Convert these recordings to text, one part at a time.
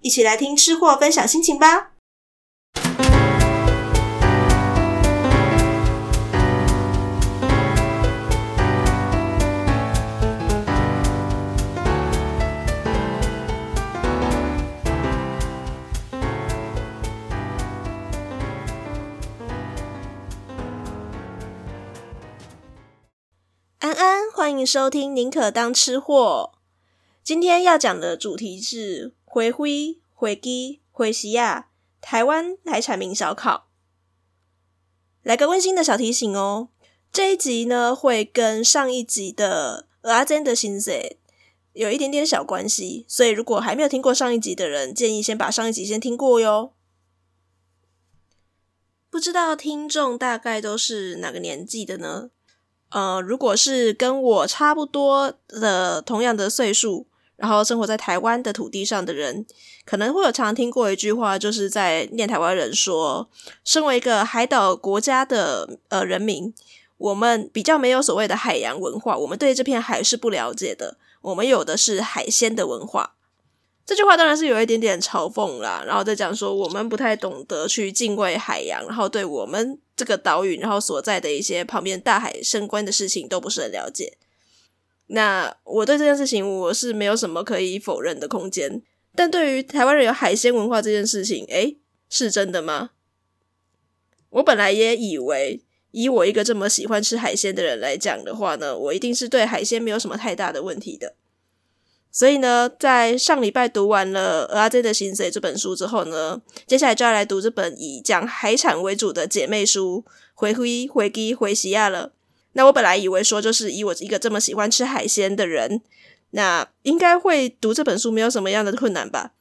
一起来听吃货分享心情吧。安安，欢迎收听《宁可当吃货》。今天要讲的主题是回灰、回鸡、回西亚台湾来产名小考。来个温馨的小提醒哦，这一集呢会跟上一集的阿珍的心声有一点点小关系，所以如果还没有听过上一集的人，建议先把上一集先听过哟。不知道听众大概都是哪个年纪的呢？呃，如果是跟我差不多的同样的岁数，然后生活在台湾的土地上的人，可能会有常听过一句话，就是在念台湾人说，身为一个海岛国家的呃人民，我们比较没有所谓的海洋文化，我们对这片海是不了解的，我们有的是海鲜的文化。这句话当然是有一点点嘲讽啦，然后再讲说我们不太懂得去敬畏海洋，然后对我们这个岛屿，然后所在的一些旁边大海相关的事情都不是很了解。那我对这件事情我是没有什么可以否认的空间，但对于台湾人有海鲜文化这件事情，诶，是真的吗？我本来也以为，以我一个这么喜欢吃海鲜的人来讲的话呢，我一定是对海鲜没有什么太大的问题的。所以呢，在上礼拜读完了《阿 Z 的心声》这本书之后呢，接下来就要来读这本以讲海产为主的姐妹书《回灰回鸡回西亚》了。那我本来以为说，就是以我一个这么喜欢吃海鲜的人，那应该会读这本书没有什么样的困难吧？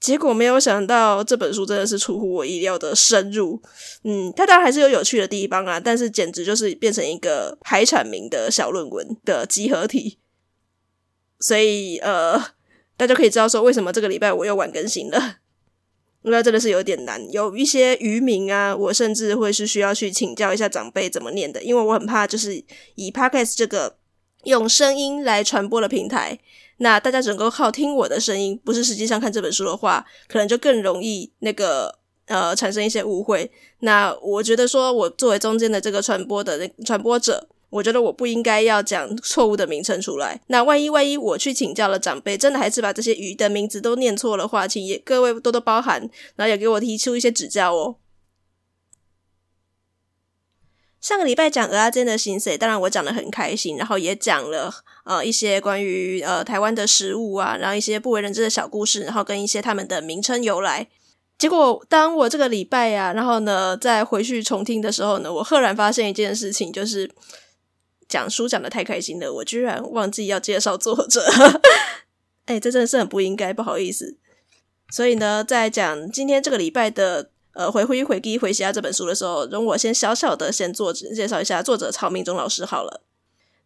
结果没有想到，这本书真的是出乎我意料的深入。嗯，它当然还是有有趣的地方啊，但是简直就是变成一个海产名的小论文的集合体。所以，呃，大家可以知道说，为什么这个礼拜我又晚更新了，那真的是有点难。有一些渔民啊，我甚至会是需要去请教一下长辈怎么念的，因为我很怕，就是以 Podcast 这个用声音来传播的平台，那大家只能够靠听我的声音，不是实际上看这本书的话，可能就更容易那个呃产生一些误会。那我觉得说，我作为中间的这个传播的传播者。我觉得我不应该要讲错误的名称出来。那万一万一我去请教了长辈，真的还是把这些鱼的名字都念错了话，请也各位多多包涵，然后也给我提出一些指教哦。上个礼拜讲蚵仔煎的心声，当然我讲得很开心，然后也讲了呃一些关于呃台湾的食物啊，然后一些不为人知的小故事，然后跟一些他们的名称由来。结果当我这个礼拜呀、啊，然后呢再回去重听的时候呢，我赫然发现一件事情，就是。讲书讲得太开心了，我居然忘记要介绍作者。哎、欸，这真的是很不应该，不好意思。所以呢，在讲今天这个礼拜的呃《回灰回鸡回西亚》这本书的时候，容我先小小的先作者介绍一下作者曹明忠老师好了。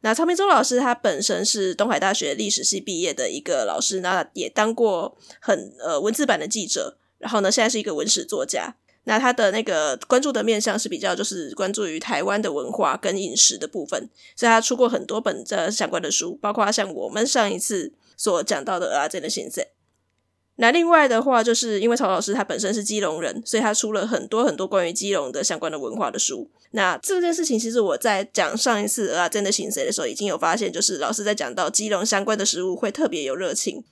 那曹明忠老师他本身是东海大学历史系毕业的一个老师，那也当过很呃文字版的记者，然后呢，现在是一个文史作家。那他的那个关注的面向是比较就是关注于台湾的文化跟饮食的部分，所以他出过很多本这相关的书，包括像我们上一次所讲到的蚵仔煎的心声。那另外的话，就是因为曹老师他本身是基隆人，所以他出了很多很多关于基隆的相关的文化的书。那这件事情其实我在讲上一次蚵仔煎的心声的时候，已经有发现，就是老师在讲到基隆相关的食物会特别有热情。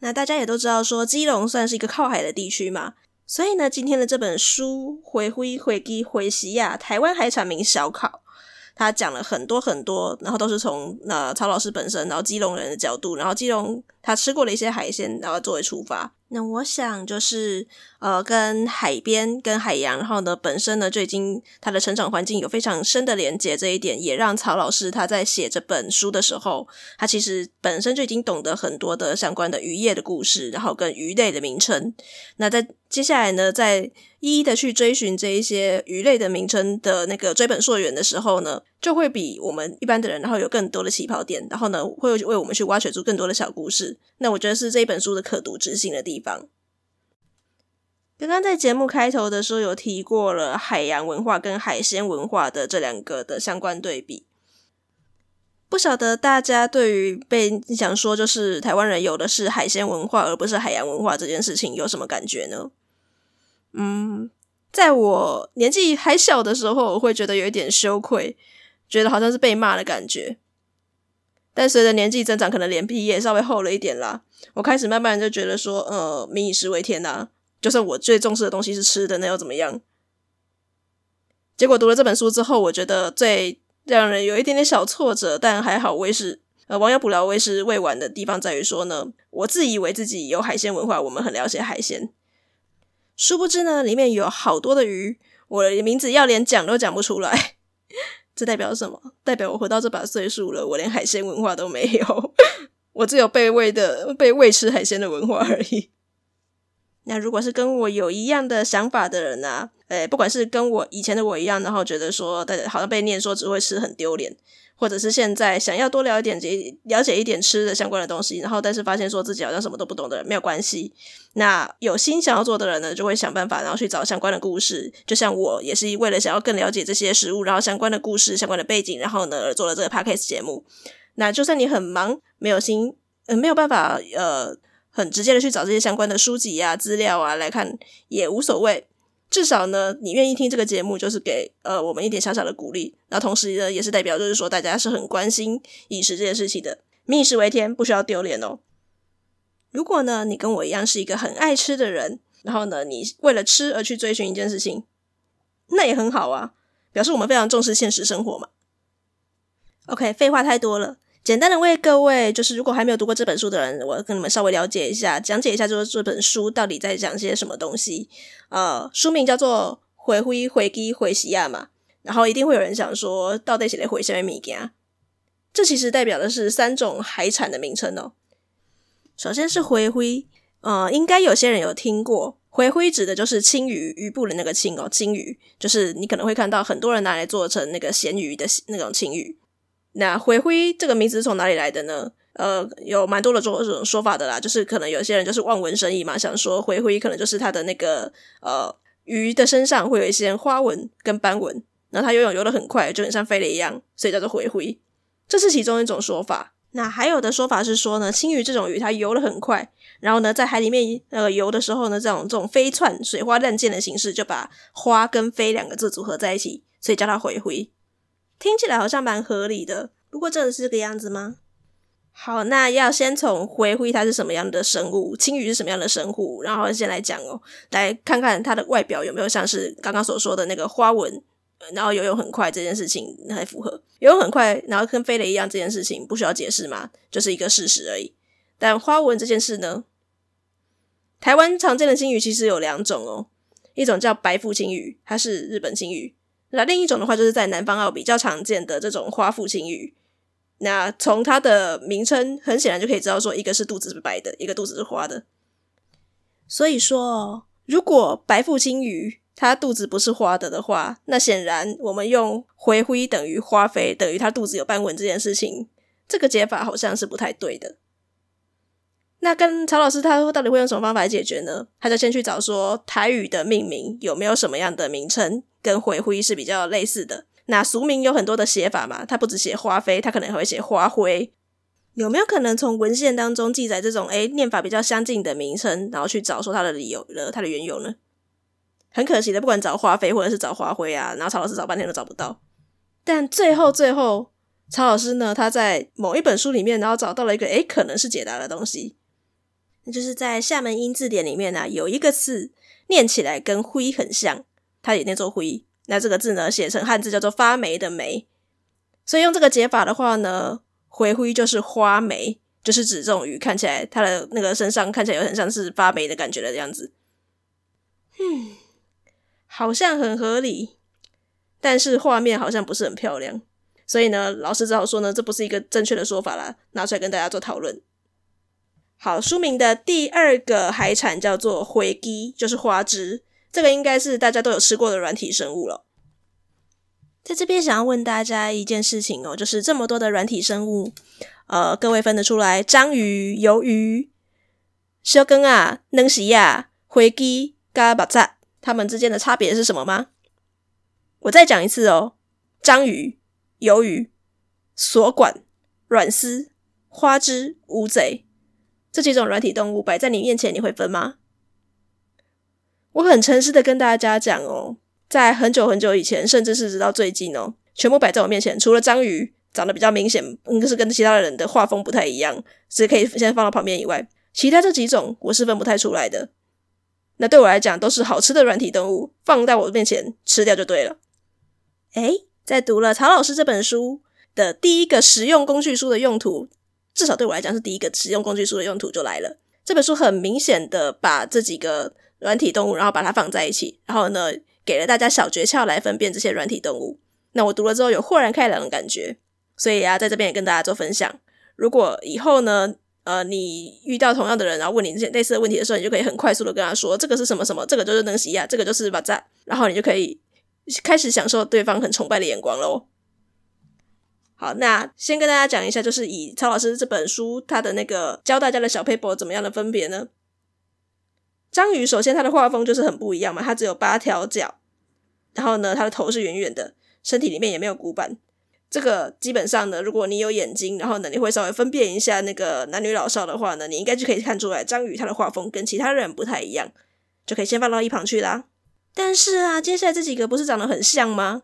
那大家也都知道说，基隆算是一个靠海的地区嘛。所以呢，今天的这本书《回回回基回西亚台湾海产名小考》，他讲了很多很多，然后都是从呃曹老师本身，然后基隆人的角度，然后基隆他吃过的一些海鲜，然后作为出发。那我想就是，呃，跟海边、跟海洋，然后呢，本身呢就已经他的成长环境有非常深的连接，这一点也让曹老师他在写这本书的时候，他其实本身就已经懂得很多的相关的渔业的故事，然后跟鱼类的名称。那在接下来呢，在一一的去追寻这一些鱼类的名称的那个追本溯源的时候呢，就会比我们一般的人，然后有更多的起跑点，然后呢，会为我们去挖掘出更多的小故事。那我觉得是这一本书的可读之性的地。方刚刚在节目开头的时候有提过了海洋文化跟海鲜文化的这两个的相关对比，不晓得大家对于被想说就是台湾人有的是海鲜文化而不是海洋文化这件事情有什么感觉呢？嗯，在我年纪还小的时候，我会觉得有一点羞愧，觉得好像是被骂的感觉。但随着年纪增长，可能脸皮也稍微厚了一点啦。我开始慢慢就觉得说，呃，民以食为天呐、就算我最重视的东西是吃的，那又怎么样？结果读了这本书之后，我觉得最让人有一点点小挫折，但还好，为是呃，亡羊补牢为时未晚的地方在于说呢，我自以为自己有海鲜文化，我们很了解海鲜。殊不知呢，里面有好多的鱼，我的名字要连讲都讲不出来。这代表什么？代表我活到这把岁数了，我连海鲜文化都没有，我只有被喂的被喂吃海鲜的文化而已。那如果是跟我有一样的想法的人啊，诶，不管是跟我以前的我一样，然后觉得说，大家好像被念说只会吃很丢脸。或者是现在想要多了解点、了解一点吃的相关的东西，然后但是发现说自己好像什么都不懂的人，没有关系。那有心想要做的人呢，就会想办法，然后去找相关的故事。就像我也是为了想要更了解这些食物，然后相关的故事、相关的背景，然后呢而做了这个 podcast 节目。那就算你很忙，没有心，呃，没有办法，呃，很直接的去找这些相关的书籍啊、资料啊来看，也无所谓。至少呢，你愿意听这个节目，就是给呃我们一点小小的鼓励。那同时呢，也是代表就是说大家是很关心饮食这件事情的。民以食为天，不需要丢脸哦。如果呢，你跟我一样是一个很爱吃的人，然后呢，你为了吃而去追寻一件事情，那也很好啊，表示我们非常重视现实生活嘛。OK，废话太多了。简单的为各位，就是如果还没有读过这本书的人，我跟你们稍微了解一下，讲解一下，就是这本书到底在讲些什么东西。呃，书名叫做《回灰回基回西亚》嘛，然后一定会有人想说，到底写的回什么物件？这其实代表的是三种海产的名称哦。首先是回灰，呃，应该有些人有听过，回灰指的就是青鱼，鱼部的那个青哦，青鱼，就是你可能会看到很多人拿来做成那个咸鱼的那种青鱼。那回灰这个名字是从哪里来的呢？呃，有蛮多的这种说法的啦，就是可能有些人就是望文生义嘛，想说回灰可能就是它的那个呃鱼的身上会有一些花纹跟斑纹，然后它游泳游得很快，就很像飞了一样，所以叫做回灰。这是其中一种说法。那还有的说法是说呢，青鱼这种鱼它游得很快，然后呢在海里面呃游的时候呢，这种这种飞窜、水花乱溅的形式，就把花跟飞两个字组合在一起，所以叫它回灰。听起来好像蛮合理的，不过真的是这个样子吗？好，那要先从回灰它是什么样的生物，青鱼是什么样的生物，然后先来讲哦，来看看它的外表有没有像是刚刚所说的那个花纹，然后游泳很快这件事情还符合，游泳很快，然后跟飞了一样这件事情不需要解释嘛，就是一个事实而已。但花纹这件事呢，台湾常见的青鱼其实有两种哦，一种叫白腹青鱼，它是日本青鱼。那另一种的话，就是在南方澳比较常见的这种花腹青鱼。那从它的名称，很显然就可以知道说，一个是肚子是白的，一个肚子是花的。所以说，如果白腹青鱼它肚子不是花的的话，那显然我们用回灰等于花肥等于它肚子有斑纹这件事情，这个解法好像是不太对的。那跟曹老师他说到底会用什么方法来解决呢？他就先去找说台语的命名有没有什么样的名称跟回灰是比较类似的。那俗名有很多的写法嘛，他不只写花飞，他可能会写花灰。有没有可能从文献当中记载这种诶念法比较相近的名称，然后去找说它的理由了，它的缘由呢？很可惜的，不管找花飞或者是找花灰啊，然后曹老师找半天都找不到。但最后最后，曹老师呢，他在某一本书里面，然后找到了一个诶可能是解答的东西。那就是在厦门音字典里面呢、有一个字念起来跟“灰”很像，它也念作“灰”。那这个字呢，写成汉字叫做“发霉”的“霉”。所以用这个解法的话呢，“灰灰”就是花霉，就是指这种鱼看起来它的那个身上看起来有很像是发霉的感觉的样子。嗯，好像很合理，但是画面好像不是很漂亮。所以呢，老师只好说呢，这不是一个正确的说法啦，拿出来跟大家做讨论。好，书名的第二个海产叫做灰鸡，就是花枝。这个应该是大家都有吃过的软体生物了。在这边想要问大家一件事情哦，就是这么多的软体生物，呃，各位分得出来章鱼、鱿鱼、烧羹啊、能西亚、灰鸡、嘎巴扎，它们之间的差别是什么吗？我再讲一次哦，章鱼。鱿鱼、锁管、软丝、花枝、乌贼这几种软体动物摆在你面前，你会分吗？我很诚实的跟大家讲哦，在很久很久以前，甚至是直到最近哦，全部摆在我面前，除了章鱼长得比较明显，应该是跟其他人的画风不太一样，只可以先放到旁边以外，其他这几种我是分不太出来的。那对我来讲，都是好吃的软体动物，放在我面前吃掉就对了。诶在读了曹老师这本书的第一个实用工具书的用途，至少对我来讲是第一个实用工具书的用途就来了。这本书很明显的把这几个软体动物，然后把它放在一起，然后呢，给了大家小诀窍来分辨这些软体动物。那我读了之后有豁然开朗的感觉，所以啊，在这边也跟大家做分享。如果以后呢，呃，你遇到同样的人，然后问你这些类似的问题的时候，你就可以很快速的跟他说，这个是什么什么，这个就是能西亚，这个就是巴扎，然后你就可以。开始享受对方很崇拜的眼光喽。好，那先跟大家讲一下，就是以曹老师这本书，他的那个教大家的小 paper 怎么样的分别呢？章鱼首先它的画风就是很不一样嘛，它只有八条脚，然后呢，它的头是圆圆的，身体里面也没有骨板。这个基本上呢，如果你有眼睛，然后呢，你会稍微分辨一下那个男女老少的话呢，你应该就可以看出来，章鱼它的画风跟其他人不太一样，就可以先放到一旁去啦。但是啊，接下来这几个不是长得很像吗？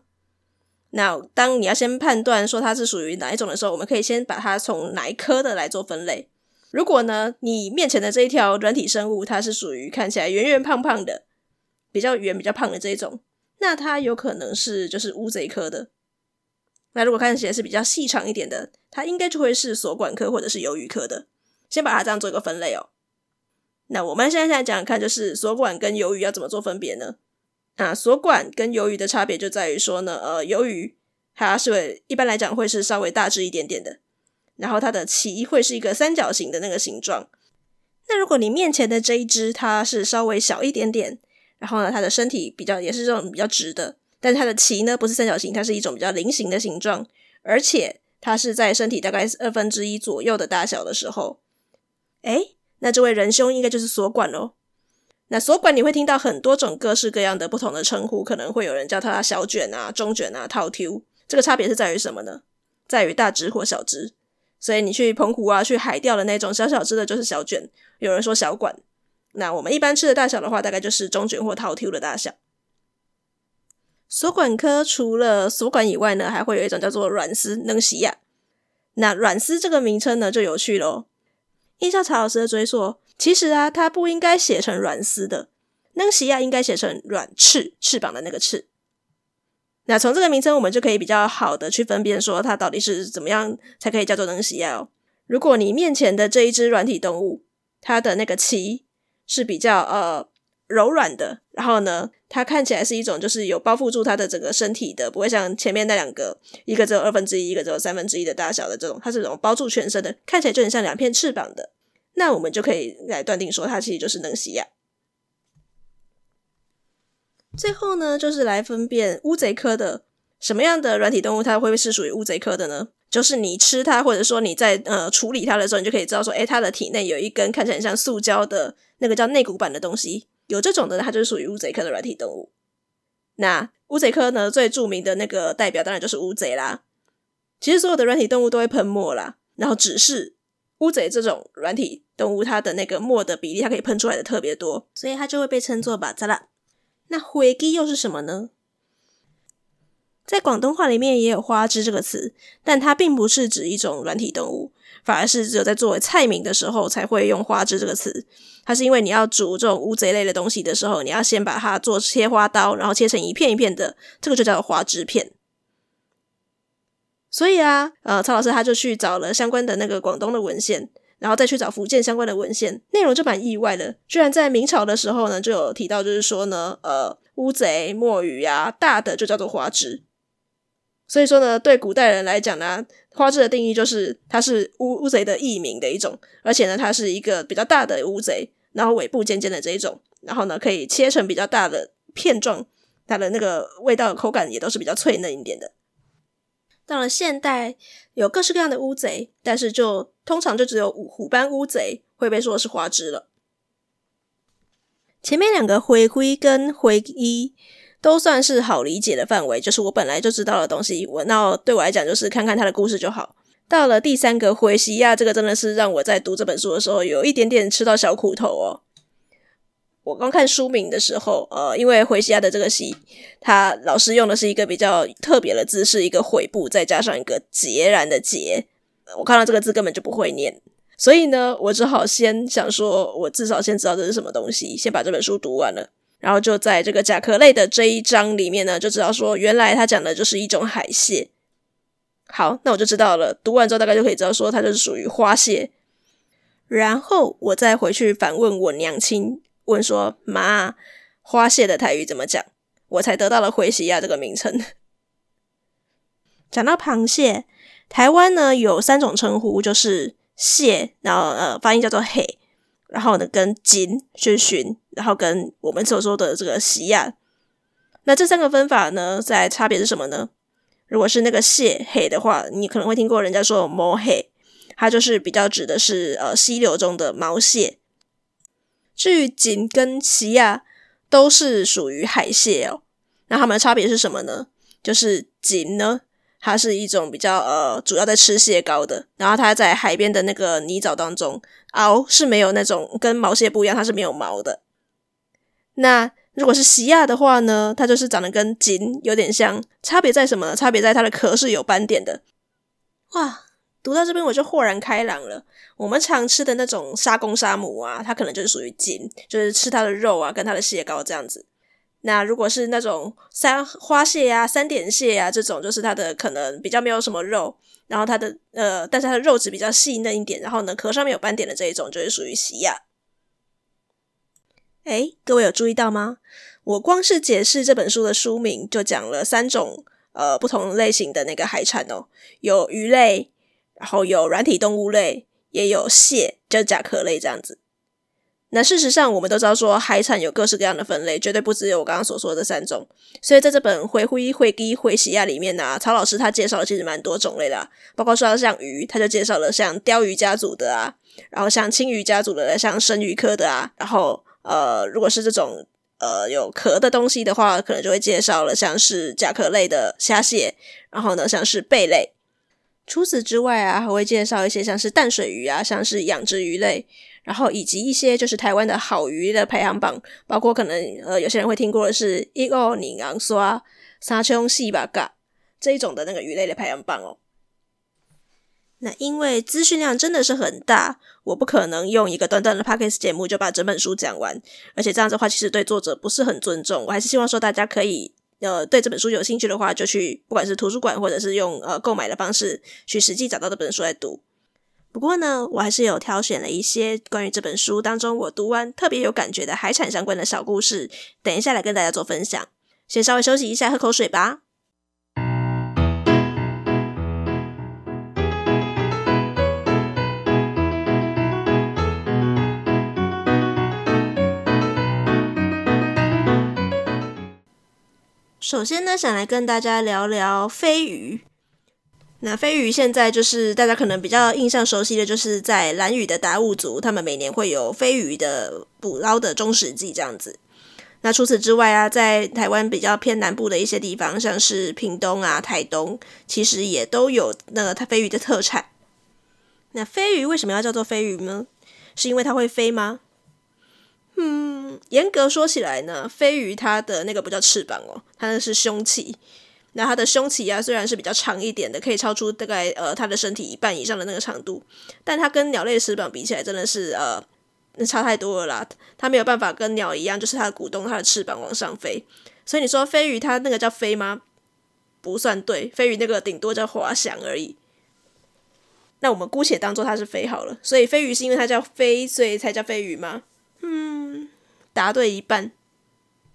那当你要先判断说它是属于哪一种的时候，我们可以先把它从哪一科的来做分类。如果呢，你面前的这一条软体生物，它是属于看起来圆圆胖胖的，比较圆、比较胖的这一种，那它有可能是就是乌贼科的。那如果看起来是比较细长一点的，它应该就会是锁管科或者是鱿鱼科的。先把它这样做一个分类哦。那我们现在现在讲讲看，就是锁管跟鱿鱼要怎么做分别呢？啊，锁管跟鱿鱼的差别就在于说呢，呃，鱿鱼它是一般来讲会是稍微大只一点点的，然后它的鳍会是一个三角形的那个形状。那如果你面前的这一只它是稍微小一点点，然后呢，它的身体比较也是这种比较直的，但是它的鳍呢不是三角形，它是一种比较菱形的形状，而且它是在身体大概二分之一左右的大小的时候，诶，那这位仁兄应该就是锁管喽。那锁管你会听到很多种各式各样的不同的称呼，可能会有人叫它小卷啊、中卷啊、套 Q。这个差别是在于什么呢？在于大只或小只。所以你去澎湖啊、去海钓的那种小小只的，就是小卷。有人说小管。那我们一般吃的大小的话，大概就是中卷或套 Q 的大小。锁管科除了锁管以外呢，还会有一种叫做软丝能西亚。那软丝这个名称呢，就有趣喽。依照曹老师的追溯。其实啊，它不应该写成软丝的，能西亚应该写成软翅，翅膀的那个翅。那从这个名称，我们就可以比较好的去分辨说它到底是怎么样才可以叫做能西亚哦。如果你面前的这一只软体动物，它的那个鳍是比较呃柔软的，然后呢，它看起来是一种就是有包覆住它的整个身体的，不会像前面那两个，一个只有二分之一，一个只有三分之一的大小的这种，它是这种包住全身的，看起来就很像两片翅膀的。那我们就可以来断定说，它其实就是能西亚。最后呢，就是来分辨乌贼科的什么样的软体动物，它会是属于乌贼科的呢？就是你吃它，或者说你在呃处理它的时候，你就可以知道说，诶，它的体内有一根看起来很像塑胶的那个叫内骨板的东西，有这种的，它就是属于乌贼科的软体动物。那乌贼科呢，最著名的那个代表当然就是乌贼啦。其实所有的软体动物都会喷墨啦，然后只是。乌贼这种软体动物，它的那个墨的比例，它可以喷出来的特别多，所以它就会被称作巴扎拉。那灰鸡又是什么呢？在广东话里面也有花枝这个词，但它并不是指一种软体动物，反而是只有在作为菜名的时候才会用花枝这个词。它是因为你要煮这种乌贼类的东西的时候，你要先把它做切花刀，然后切成一片一片的，这个就叫做花枝片。所以啊，呃，曹老师他就去找了相关的那个广东的文献，然后再去找福建相关的文献，内容就蛮意外的，居然在明朝的时候呢，就有提到，就是说呢，呃，乌贼、墨鱼啊，大的就叫做花枝。所以说呢，对古代人来讲呢，花枝的定义就是它是乌乌贼的异名的一种，而且呢，它是一个比较大的乌贼。然后尾部尖尖的这一种，然后呢，可以切成比较大的片状，它的那个味道口感也都是比较脆嫩一点的。到了现代，有各式各样的乌贼，但是就通常就只有虎斑乌贼会被说是花枝了。前面两个灰灰跟灰衣都算是好理解的范围，就是我本来就知道的东西，我那对我来讲就是看看他的故事就好。到了第三个灰西亚，这个真的是让我在读这本书的时候有一点点吃到小苦头哦。我刚看书名的时候，呃，因为回西亚的这个戏，他老师用的是一个比较特别的字，是一个悔部再加上一个孑然的孑。我看到这个字根本就不会念，所以呢，我只好先想说，我至少先知道这是什么东西，先把这本书读完了，然后就在这个甲壳类的这一章里面呢，就知道说，原来他讲的就是一种海蟹。好，那我就知道了。读完之后，大概就可以知道说它就是属于花蟹。然后我再回去反问我娘亲，问说：“妈，花蟹的台语怎么讲？”我才得到了灰西亚这个名称。讲到螃蟹，台湾呢有三种称呼，就是蟹，然后呃发音叫做嘿，然后呢跟金是寻，然后跟我们所说的这个西亚。那这三个分法呢，在差别是什么呢？如果是那个蟹黑的话，你可能会听过人家说毛黑，它就是比较指的是呃溪流中的毛蟹。巨锦跟奇亚都是属于海蟹哦。那它们的差别是什么呢？就是锦呢，它是一种比较呃主要在吃蟹膏的，然后它在海边的那个泥沼当中螯是没有那种跟毛蟹不一样，它是没有毛的。那如果是西亚的话呢，它就是长得跟锦有点像，差别在什么？差别在它的壳是有斑点的。哇，读到这边我就豁然开朗了。我们常吃的那种沙公沙母啊，它可能就是属于锦，就是吃它的肉啊，跟它的蟹膏这样子。那如果是那种三花蟹啊、三点蟹啊这种，就是它的可能比较没有什么肉，然后它的呃，但是它的肉质比较细嫩一点，然后呢壳上面有斑点的这一种，就是属于西亚。诶，各位有注意到吗？我光是解释这本书的书名，就讲了三种呃不同类型的那个海产哦，有鱼类，然后有软体动物类，也有蟹，就甲壳类这样子。那事实上，我们都知道说海产有各式各样的分类，绝对不只有我刚刚所说的三种。所以在这本《灰灰灰鸡灰西亚》里面呢、曹老师他介绍的其实蛮多种类的、包括说像鱼，他就介绍了像鲷鱼家族的啊，然后像青鱼家族的，像生鱼科的啊，然后。呃，如果是这种呃有壳的东西的话，可能就会介绍了，像是甲壳类的虾蟹，然后呢，像是贝类。除此之外啊，还会介绍一些像是淡水鱼啊，像是养殖鱼类，然后以及一些就是台湾的好鱼的排行榜，包括可能呃有些人会听过的是一个尼昂刷、沙丘西巴嘎这一种的那个鱼类的排行榜哦。那因为资讯量真的是很大，我不可能用一个短短的 podcast 节目就把整本书讲完，而且这样子的话，其实对作者不是很尊重。我还是希望说大家可以，呃，对这本书有兴趣的话，就去不管是图书馆或者是用呃购买的方式去实际找到这本书来读。不过呢，我还是有挑选了一些关于这本书当中我读完特别有感觉的海产相关的小故事，等一下来跟大家做分享。先稍微休息一下，喝口水吧。首先呢，想来跟大家聊聊飞鱼。那飞鱼现在就是大家可能比较印象熟悉的，就是在兰屿的达悟族，他们每年会有飞鱼的捕捞的中始季这样子。那除此之外啊，在台湾比较偏南部的一些地方，像是屏东啊、台东，其实也都有那个它飞鱼的特产。那飞鱼为什么要叫做飞鱼呢？是因为它会飞吗？嗯，严格说起来呢，飞鱼它的那个不叫翅膀哦，它那是胸鳍。那它的胸鳍啊，虽然是比较长一点的，可以超出大概呃它的身体一半以上的那个长度，但它跟鸟类的翅膀比起来，真的是呃那差太多了啦。它没有办法跟鸟一样，就是它的鼓动它的翅膀往上飞。所以你说飞鱼它那个叫飞吗？不算对，飞鱼那个顶多叫滑翔而已。那我们姑且当做它是飞好了。所以飞鱼是因为它叫飞，所以才叫飞鱼吗？嗯，答对一半。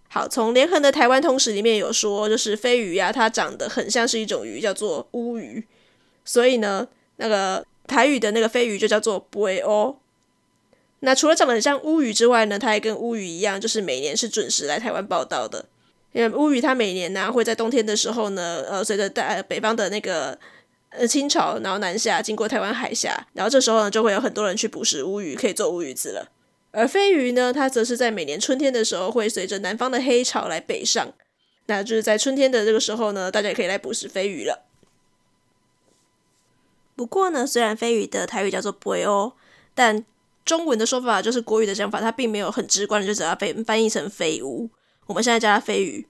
好，从连横的台湾通史里面有说，就是飞鱼呀、啊，它长得很像是一种鱼，叫做乌鱼，所以呢，那个台语的那个飞鱼就叫做背乌。那除了长得很像乌鱼之外呢，它还跟乌鱼一样，就是每年是准时来台湾报到的。因为乌鱼它每年呢、会在冬天的时候呢，呃，随着大呃北方的那个呃倾潮，然后南下经过台湾海峡，然后这时候呢就会有很多人去捕食乌鱼，可以做乌鱼子了。而飞鱼呢，它则是在每年春天的时候，会随着南方的黑潮来北上。那就是在春天的这个时候呢，大家也可以来捕食飞鱼了。不过呢，虽然飞鱼的台语叫做“背乌”，但中文的说法就是国语的讲法，它并没有很直观的就只要被翻译成“飞乌”。我们现在叫它飞鱼。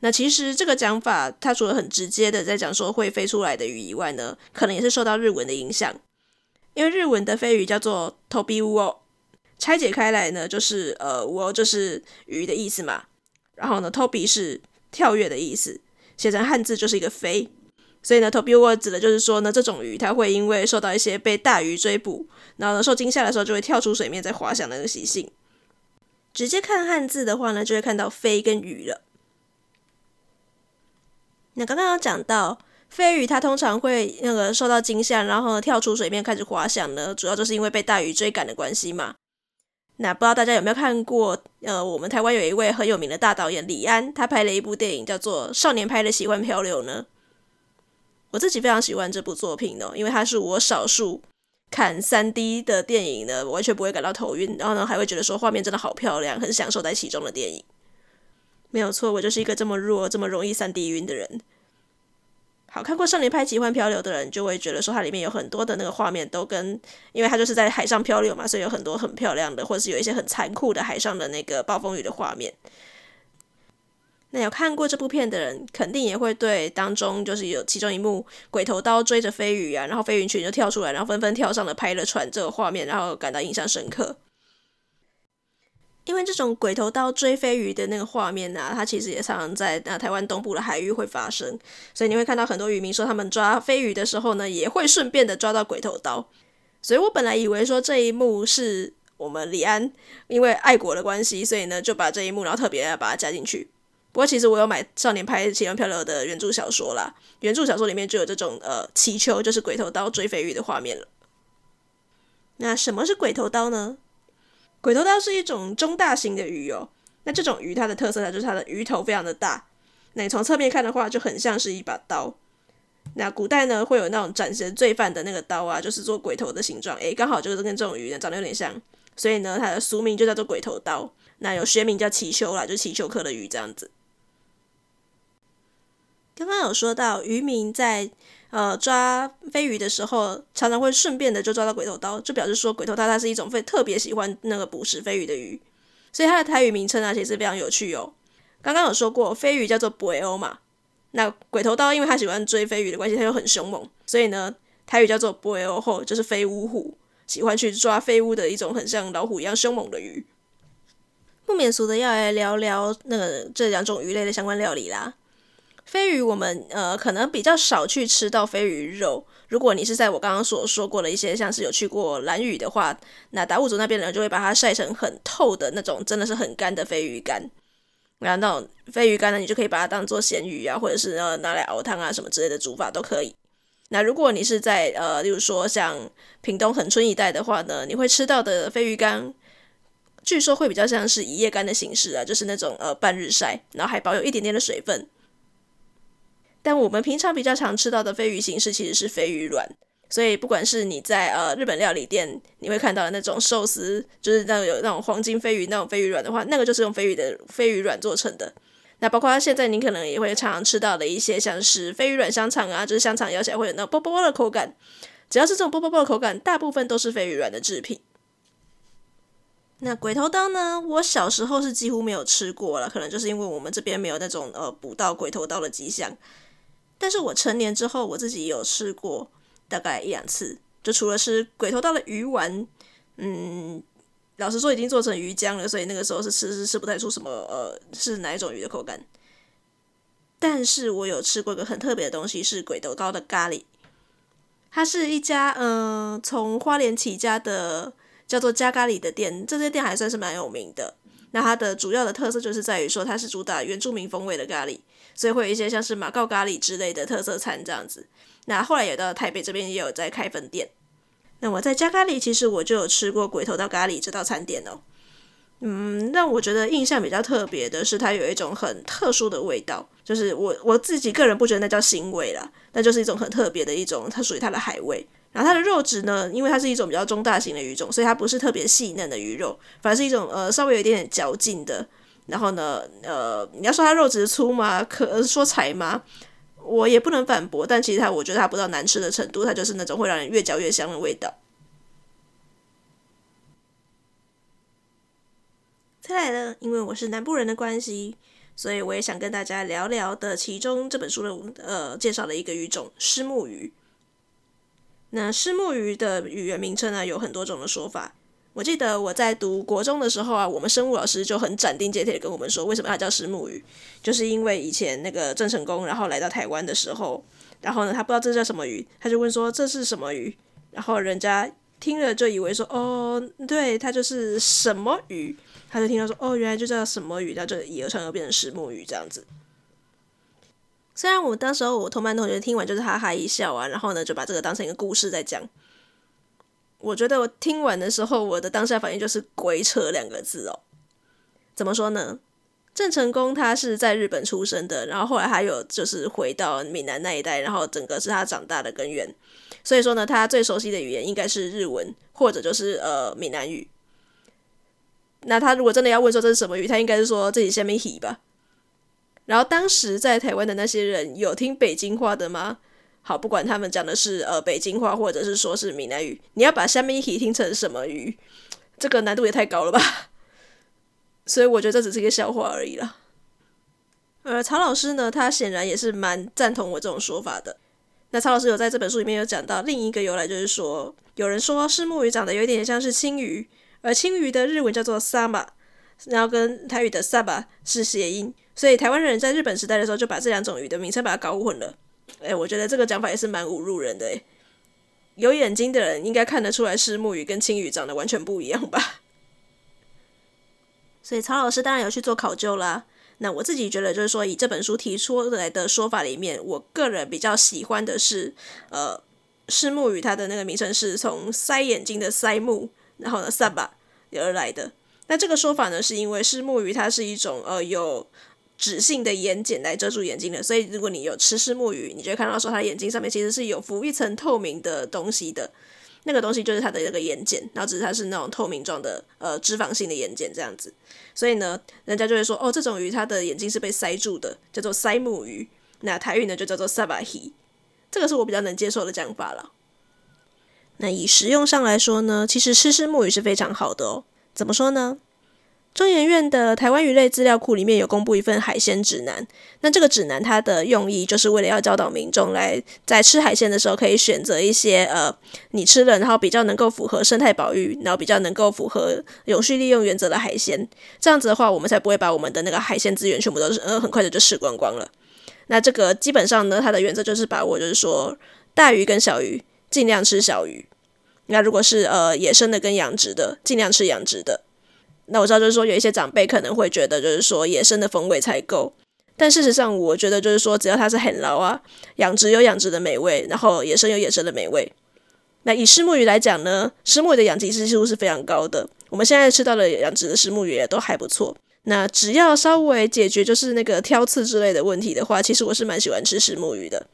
那其实这个讲法，它除了很直接的在讲说会飞出来的鱼以外呢，可能也是受到日文的影响，因为日文的飞鱼叫做“飞び鱼”。拆解开来呢，就是呃，我就是鱼的意思嘛。然后呢，飞び是跳跃的意思，写成汉字就是一个飞。所以呢，飞び鱼指的就是说呢，这种鱼它会因为受到一些被大鱼追捕，然后呢受惊吓的时候就会跳出水面再滑翔的那个习性。直接看汉字的话呢，就会看到飞跟鱼了。那刚刚有讲到飞鱼，它通常会那个受到惊吓，然后呢跳出水面开始滑翔呢，主要就是因为被大鱼追赶的关系嘛。那不知道大家有没有看过？呃，我们台湾有一位很有名的大导演李安，他拍了一部电影叫做《少年派的奇幻漂流》呢。我自己非常喜欢这部作品哦，因为它是我少数看 3D 的电影呢，完全不会感到头晕，然后呢还会觉得说画面真的好漂亮，很享受在其中的电影。没有错，我就是一个这么弱、这么容易 3D 晕的人。好，看过《少年派奇幻漂流》的人就会觉得说，它里面有很多的那个画面都跟，因为它就是在海上漂流嘛，所以有很多很漂亮的，或者是有一些很残酷的海上的那个暴风雨的画面。那有看过这部片的人，肯定也会对当中就是有其中一幕鬼头刀追着飞鱼啊，然后飞鱼群就跳出来，然后纷纷跳上了拍了船这个画面，然后感到印象深刻。因为这种鬼头刀追飞鱼的那个画面呢、啊，它其实也常常在那台湾东部的海域会发生，所以你会看到很多渔民说，他们抓飞鱼的时候呢，也会顺便的抓到鬼头刀。所以我本来以为说这一幕是我们李安因为爱国的关系，所以呢就把这一幕然后特别把它加进去。不过其实我有买《少年派奇幻漂流》的原著小说啦，原著小说里面就有这种呃祈求就是鬼头刀追飞鱼的画面了。那什么是鬼头刀呢？鬼头刀是一种中大型的鱼哦，那这种鱼它的特色呢，就是它的鱼头非常的大，那你从侧面看的话，就很像是一把刀。那古代呢，会有那种斩杀罪犯的那个刀啊，就是做鬼头的形状，诶，刚好就是跟这种鱼呢长得有点像，所以呢，它的俗名就叫做鬼头刀。那有学名叫鲫鳅啦，就是鲫鳅科的鱼这样子。刚刚有说到渔民在。呃，抓飞鱼的时候，常常会顺便的就抓到鬼头刀，就表示说鬼头刀它是一种非特别喜欢那个捕食飞鱼的鱼，所以它的台语名称啊，其实非常有趣哦。刚刚有说过，飞鱼叫做背乌嘛，那鬼头刀因为它喜欢追飞鱼的关系，它又很凶猛，所以呢，台语叫做背乌虎，就是飞乌虎，喜欢去抓飞乌的一种很像老虎一样凶猛的鱼。不免俗的要来聊聊那个这两种鱼类的相关料理啦。飞鱼，我们呃可能比较少去吃到飞鱼肉。如果你是在我刚刚所说过的一些，像是有去过兰屿的话，那达悟族那边的人就会把它晒成很透的那种，真的是很干的飞鱼干。然后那种飞鱼干呢，你就可以把它当做咸鱼啊，或者是呃拿来熬汤啊什么之类的煮法都可以。那如果你是在呃，例如说像屏东恒春一带的话呢，你会吃到的飞鱼干，据说会比较像是一夜干的形式啊，就是那种呃半日晒，然后还保有一点点的水分。但我们平常比较常吃到的飞鱼形式其实是飞鱼卵，所以不管是你在呃日本料理店，你会看到的那种寿司，就是那种有那种黄金飞鱼那种飞鱼卵的话，那个就是用飞鱼的飞鱼卵做成的。那包括现在你可能也会常常吃到的一些像是飞鱼卵香肠啊，就是香肠咬起来会有那种啵啵啵的口感，只要是这种啵啵啵的口感，大部分都是飞鱼卵的制品。那鬼头刀呢？我小时候是几乎没有吃过了，可能就是因为我们这边没有那种呃捕到鬼头刀的迹象。但是我成年之后，我自己有吃过大概一两次，就除了吃鬼头刀的鱼丸，嗯，老实说已经做成鱼浆了，所以那个时候是吃是吃不太出什么呃是哪一种鱼的口感。但是我有吃过一个很特别的东西，是鬼头刀的咖喱。它是一家嗯、从花莲起家的叫做加咖喱的店，这些店还算是蛮有名的。那它的主要的特色就是在于说它是主打原住民风味的咖喱，所以会有一些像是马告咖喱之类的特色餐这样子。那后来也到台北这边也有在开分店。那我在家咖喱其实我就有吃过鬼头道咖喱这道餐点哦。嗯，让我觉得印象比较特别的是它有一种很特殊的味道，就是我我自己个人不觉得那叫腥味啦，那就是一种很特别的一种，它属于它的海味。然后它的肉质呢，因为它是一种比较中大型的鱼种，所以它不是特别细嫩的鱼肉，反而是一种呃稍微有一点点嚼劲的。然后呢，呃，你要说它肉质粗吗？可说柴吗？我也不能反驳。但其实它，我觉得它不到难吃的程度，它就是那种会让人越嚼越香的味道。再来呢，因为我是南部人的关系，所以我也想跟大家聊聊的其中这本书的呃介绍的一个鱼种——虱目鱼。那虱目鱼的语言名称呢，有很多种的说法。我记得我在读国中的时候啊，我们生物老师就很斩钉截铁的跟我们说，为什么它叫石目鱼，就是因为以前那个郑成功然后来到台湾的时候，然后呢，他不知道这叫什么鱼，他就问说这是什么鱼，然后人家听了就以为说哦，对，它就是什么鱼，他就听到说哦，原来就叫什么鱼，然后就以讹传讹变成石目鱼这样子。虽然我当时候我同班同学听完就是哈哈一笑啊，然后呢就把这个当成一个故事在讲。我觉得我听完的时候，我的当下反应就是“鬼扯”两个字哦。怎么说呢？郑成功他是在日本出生的，然后后来还有就是回到闽南那一带，然后整个是他长大的根源。所以说呢，他最熟悉的语言应该是日文，或者就是呃闽南语。那他如果真的要问说这是什么语，他应该是说这是虾米鱼吧。然后当时在台湾的那些人有听北京话的吗？好，不管他们讲的是呃北京话，或者是说是闽南语，你要把下面一题听成什么鱼，这个难度也太高了吧？所以我觉得这只是一个笑话而已啦。而曹老师呢，他显然也是蛮赞同我这种说法的。那曹老师有在这本书里面有讲到另一个由来，就是说有人说虱目鱼长得有一点像是青鱼，而青鱼的日文叫做 sama，然后跟台语的 saba 是谐音。所以台湾人在日本时代的时候，就把这两种鱼的名称把它搞混了。哎，我觉得这个讲法也是蛮侮辱人的。哎，有眼睛的人应该看得出来，虱目鱼跟青鱼长得完全不一样吧？所以曹老师当然有去做考究啦。那我自己觉得，就是说以这本书提出来的说法里面，我个人比较喜欢的是，呃，虱目鱼它的那个名称是从塞眼睛的塞目，然后呢 saba 而来的。那这个说法呢，是因为虱目鱼它是一种呃有脂性的眼睑来遮住眼睛的，所以如果你有吃虱目鱼，你就会看到说它眼睛上面其实是有浮一层透明的东西的，那个东西就是它的那个眼睑，然后只是它是那种透明状的呃脂肪性的眼睑这样子，所以呢，人家就会说哦，这种鱼它的眼睛是被塞住的，叫做塞目鱼，那台语呢就叫做 sabahi，这个是我比较能接受的讲法了。那以食用上来说呢，其实吃虱目鱼是非常好的哦。怎么说呢？中研院的台湾鱼类资料库里面有公布一份海鲜指南。那这个指南它的用意就是为了要教导民众来在吃海鲜的时候，可以选择一些呃你吃了然后比较能够符合生态保育，然后比较能够符合永续利用原则的海鲜。这样子的话，我们才不会把我们的那个海鲜资源全部都是呃很快的就吃光光了。那这个基本上呢，它的原则就是把握，就是说大鱼跟小鱼尽量吃小鱼。那如果是呃野生的跟养殖的，尽量吃养殖的。那我知道就是说有一些长辈可能会觉得就是说野生的风味才够，但事实上我觉得就是说只要它是很牢啊，养殖有养殖的美味，然后野生有野生的美味。那以石目鱼来讲呢，石目鱼的养殖技术是非常高的，我们现在吃到的养殖的石目鱼也都还不错。那只要稍微解决就是那个挑刺之类的问题的话，其实我是蛮喜欢吃石目鱼的。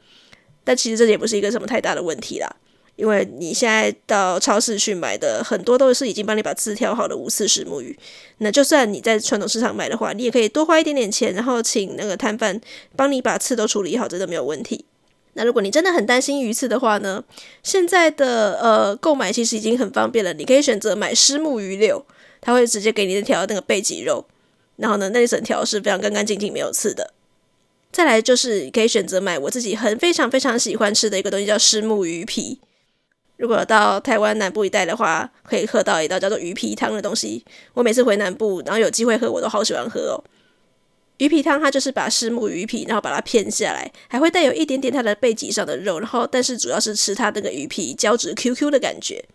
但其实这也不是一个什么太大的问题啦。因为你现在到超市去买的很多都是已经帮你把刺挑好的无刺虱目鱼，那就算你在传统市场买的话，你也可以多花一点点钱，然后请那个摊贩帮你把刺都处理好，真的没有问题。那如果你真的很担心鱼刺的话呢，现在的呃购买其实已经很方便了，你可以选择买虱目鱼柳，它会直接给你一条那个背脊肉，然后呢那一整条是非常干干净净没有刺的。再来就是可以选择买我自己很非常非常喜欢吃的一个东西，叫虱目鱼皮。如果到台湾南部一带的话，可以喝到一道叫做鱼皮汤的东西。我每次回南部，然后有机会喝，我都好喜欢喝哦。鱼皮汤它就是把虱目鱼皮，然后把它片下来，还会带有一点点它的背脊上的肉，然后但是主要是吃它那个鱼皮胶质 QQ 的感觉。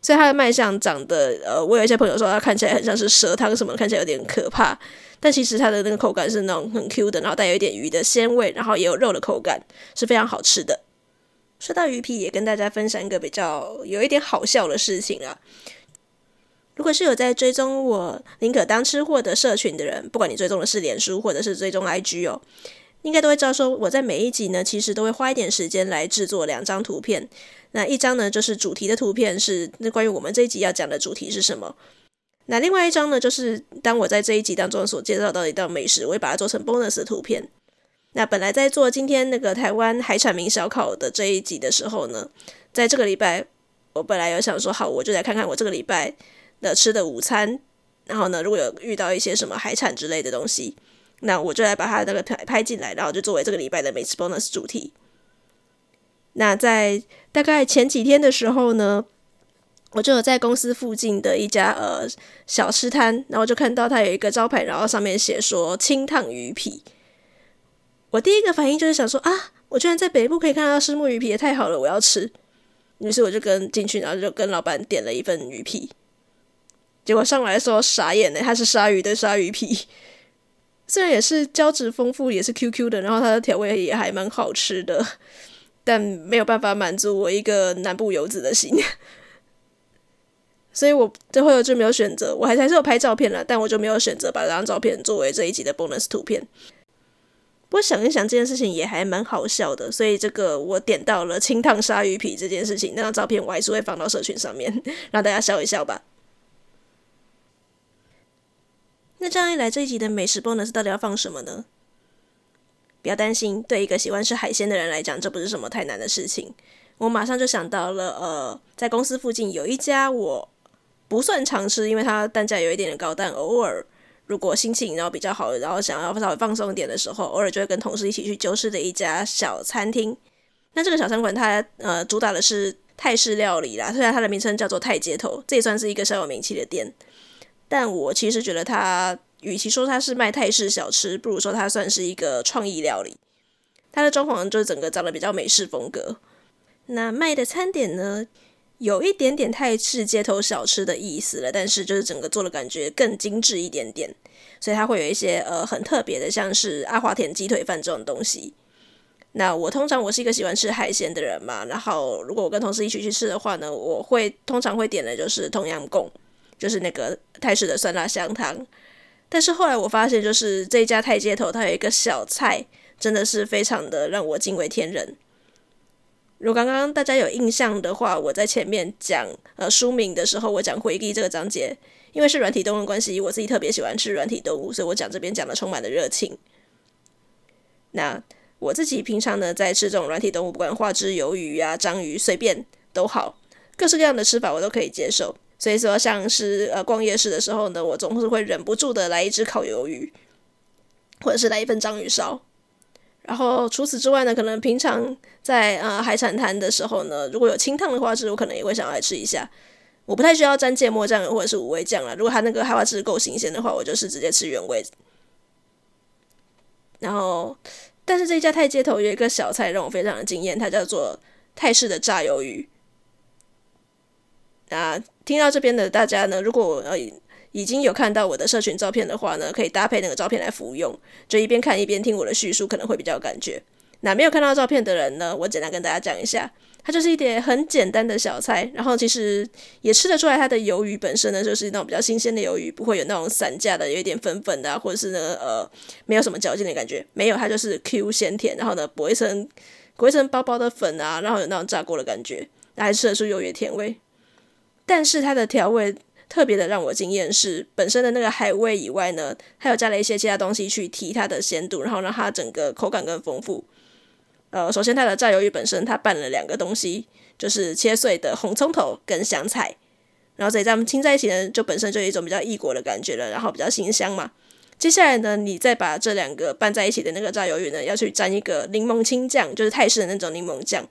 所以它的卖相长得，呃，我有一些朋友说它看起来很像是蛇汤什么，看起来有点可怕。但其实它的那个口感是那种很 Q 的，然后带有一点鱼的鲜味，然后也有肉的口感，是非常好吃的。说到鱼皮，也跟大家分享一个比较有一点好笑的事情啊。如果是有在追踪我宁可当吃货的社群的人，不管你追踪的是脸书或者是追踪 IG 哦，应该都会知道说我在每一集呢，其实都会花一点时间来制作两张图片。那一张呢，就是主题的图片，是那关于我们这一集要讲的主题是什么。那另外一张呢，就是当我在这一集当中所介绍到的一道美食，我会把它做成 bonus 的图片。那本来在做今天那个台湾海产名小考的这一集的时候呢，在这个礼拜，我本来有想说，好，我就来看看我这个礼拜的吃的午餐，然后呢，如果有遇到一些什么海产之类的东西，那我就来把它那个拍拍进来，然后就作为这个礼拜的美食 bonus 主题。那在大概前几天的时候呢，我就有在公司附近的一家呃小吃摊，然后就看到它有一个招牌，然后上面写说清烫鱼皮。我第一个反应就是想说啊，我居然在北部可以看到虱目鱼皮，也太好了，我要吃。于是我就跟进去，然后就跟老板点了一份鱼皮。结果上来的时候傻眼呢，它是鲨鱼的鲨鱼皮，虽然也是胶质丰富，也是 QQ 的，然后它的调味也还蛮好吃的。但没有办法满足我一个南部游子的心，所以我最后就没有选择。我还还是有拍照片了，但我就没有选择把这张照片作为这一集的 bonus 图片。不过想一想，这件事情也还蛮好笑的，所以这个我点到了清烫鲨鱼皮这件事情，那张照片我还是会放到社群上面，让大家笑一笑吧。那这样一来，这一集的美食 bonus 到底要放什么呢？不要担心，对一个喜欢吃海鲜的人来讲，这不是什么太难的事情。我马上就想到了，呃，在公司附近有一家我不算常吃，因为它单价有一点点高，但偶尔如果心情然后比较好，然后想要稍微放松一点的时候，偶尔就会跟同事一起去旧市的一家小餐厅。那这个小餐馆它呃主打的是泰式料理啦，虽然它的名称叫做泰街头，这也算是一个小有名气的店，但我其实觉得它。与其说它是卖泰式小吃，不如说它算是一个创意料理。它的装潢就是整个长得比较美式风格。那卖的餐点呢，有一点点泰式街头小吃的意思了，但是就是整个做的感觉更精致一点点。所以它会有一些呃很特别的，像是阿华田鸡腿饭这种东西。那我通常我是一个喜欢吃海鲜的人嘛，然后如果我跟同事一起去吃的话呢，我会通常会点的就是冬阴功，就是那个泰式的酸辣香汤。但是后来我发现，就是这家泰街头，它有一个小菜，真的是非常的让我惊为天人。如果刚刚大家有印象的话，我在前面讲呃书名的时候，我讲回忆这个章节，因为是软体动物关系，我自己特别喜欢吃软体动物，所以我讲这边讲的充满了热情。那我自己平常呢，在吃这种软体动物，不管花枝鱿鱼啊、章鱼，随便都好，各式各样的吃法我都可以接受。所以说，像是呃逛夜市的时候呢，我总是会忍不住的来一只烤鱿鱼，或者是来一份章鱼烧。然后除此之外呢，可能平常在呃海产摊的时候呢，如果有清烫的花枝，我可能也会想要来吃一下。我不太需要沾芥末酱或者是五味酱了。如果它那个海花枝够新鲜的话，我就是直接吃原味。然后，但是这一家泰街头有一个小菜让我非常的惊艳，它叫做泰式的炸鱿鱼。那听到这边的大家呢，如果呃已经有看到我的社群照片的话呢，可以搭配那个照片来服用，就一边看一边听我的叙述，可能会比较有感觉。那没有看到照片的人呢，我简单跟大家讲一下，它就是一点很简单的小菜，然后其实也吃得出来它的鱿鱼本身呢，就是那种比较新鲜的鱿鱼，不会有那种散架的，有一点粉粉的，或者是呢呃没有什么嚼劲的感觉，没有，它就是 Q 鲜甜，然后呢裹一层裹一层薄薄的粉啊，然后有那种炸过的感觉，还吃得出鱿鱼甜味。但是它的调味特别的让我惊艳，是本身的那个海味以外呢，还有加了一些其他东西去提它的鲜度，然后让它整个口感更丰富。呃，首先它的炸鱿鱼本身它拌了两个东西，就是切碎的红葱头跟香菜，然后这一这样亲在一起呢，就本身就有一种比较异国的感觉了，然后比较新香嘛。接下来呢，你再把这两个拌在一起的那个炸鱿鱼呢，要去沾一个柠檬青酱，就是泰式的那种柠檬酱。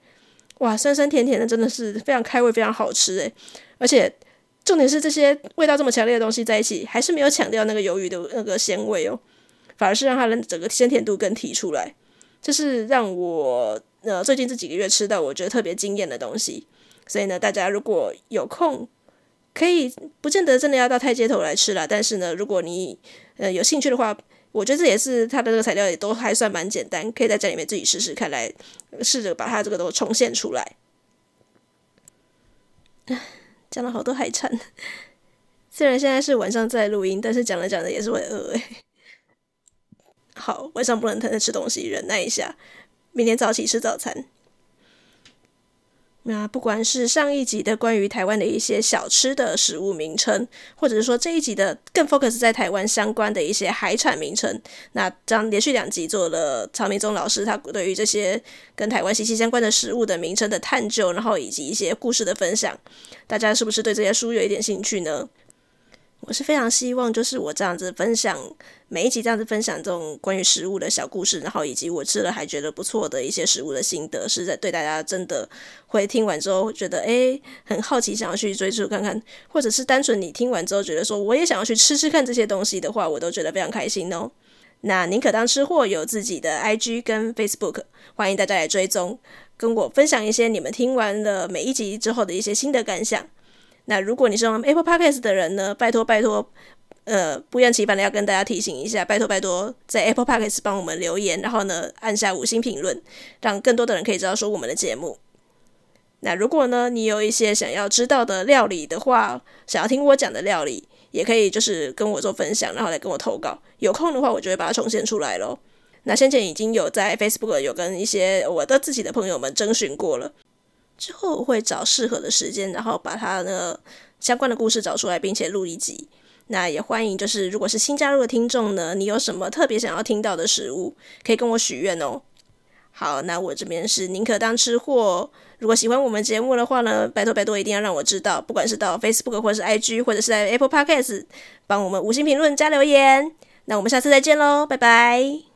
哇，酸酸甜甜的，真的是非常开胃，非常好吃诶。而且重点是这些味道这么强烈的东西在一起，还是没有抢掉那个鱿鱼的那个鲜味哦，反而是让它的整个鲜甜度更提出来。这是让我呃最近这几个月吃到我觉得特别惊艳的东西。所以呢，大家如果有空，可以不见得真的要到太街头来吃啦。但是呢，如果你呃有兴趣的话，我觉得这也是它的这个材料也都还算蛮简单，可以在家里面自己试试看，来试着把它这个都重现出来。讲了好多海产，虽然现在是晚上在录音，但是讲着讲着也是会饿诶。好，晚上不能疼着吃东西，忍耐一下，明天早起吃早餐。那不管是上一集的关于台湾的一些小吃的食物名称，或者是说这一集的更 focus 在台湾相关的一些海产名称，那这样连续两集做了曹明宗老师他对于这些跟台湾息息相关的食物的名称的探究，然后以及一些故事的分享，大家是不是对这些书有一点兴趣呢？我是非常希望，就是我这样子分享每一集这样子分享这种关于食物的小故事，然后以及我吃了还觉得不错的一些食物的心得，是在对大家真的会听完之后觉得诶很好奇，想要去追逐看看，或者是单纯你听完之后觉得说我也想要去吃吃看这些东西的话，我都觉得非常开心哦。那宁可当吃货有自己的 IG 跟 Facebook，欢迎大家来追踪，跟我分享一些你们听完了每一集之后的一些心得感想。那如果你是用 Apple Podcast 的人呢，拜托拜托，呃，不厌其烦的要跟大家提醒一下，拜托拜托，在 Apple Podcast 帮我们留言，然后呢，按下五星评论，让更多的人可以知道说我们的节目。那如果呢，你有一些想要知道的料理的话，想要听我讲的料理，也可以就是跟我做分享，然后来跟我投稿。有空的话，我就会把它重现出来咯。那先前已经有在 Facebook 有跟一些我的自己的朋友们征询过了。之后会找适合的时间，然后把它的相关的故事找出来，并且录一集。那也欢迎，就是如果是新加入的听众呢，你有什么特别想要听到的食物，可以跟我许愿哦。好，那我这边是宁可当吃货。如果喜欢我们节目的话呢，拜托拜托，一定要让我知道，不管是到 Facebook 或是 IG，或者是在 Apple Podcast，帮我们五星评论加留言。那我们下次再见喽，拜拜。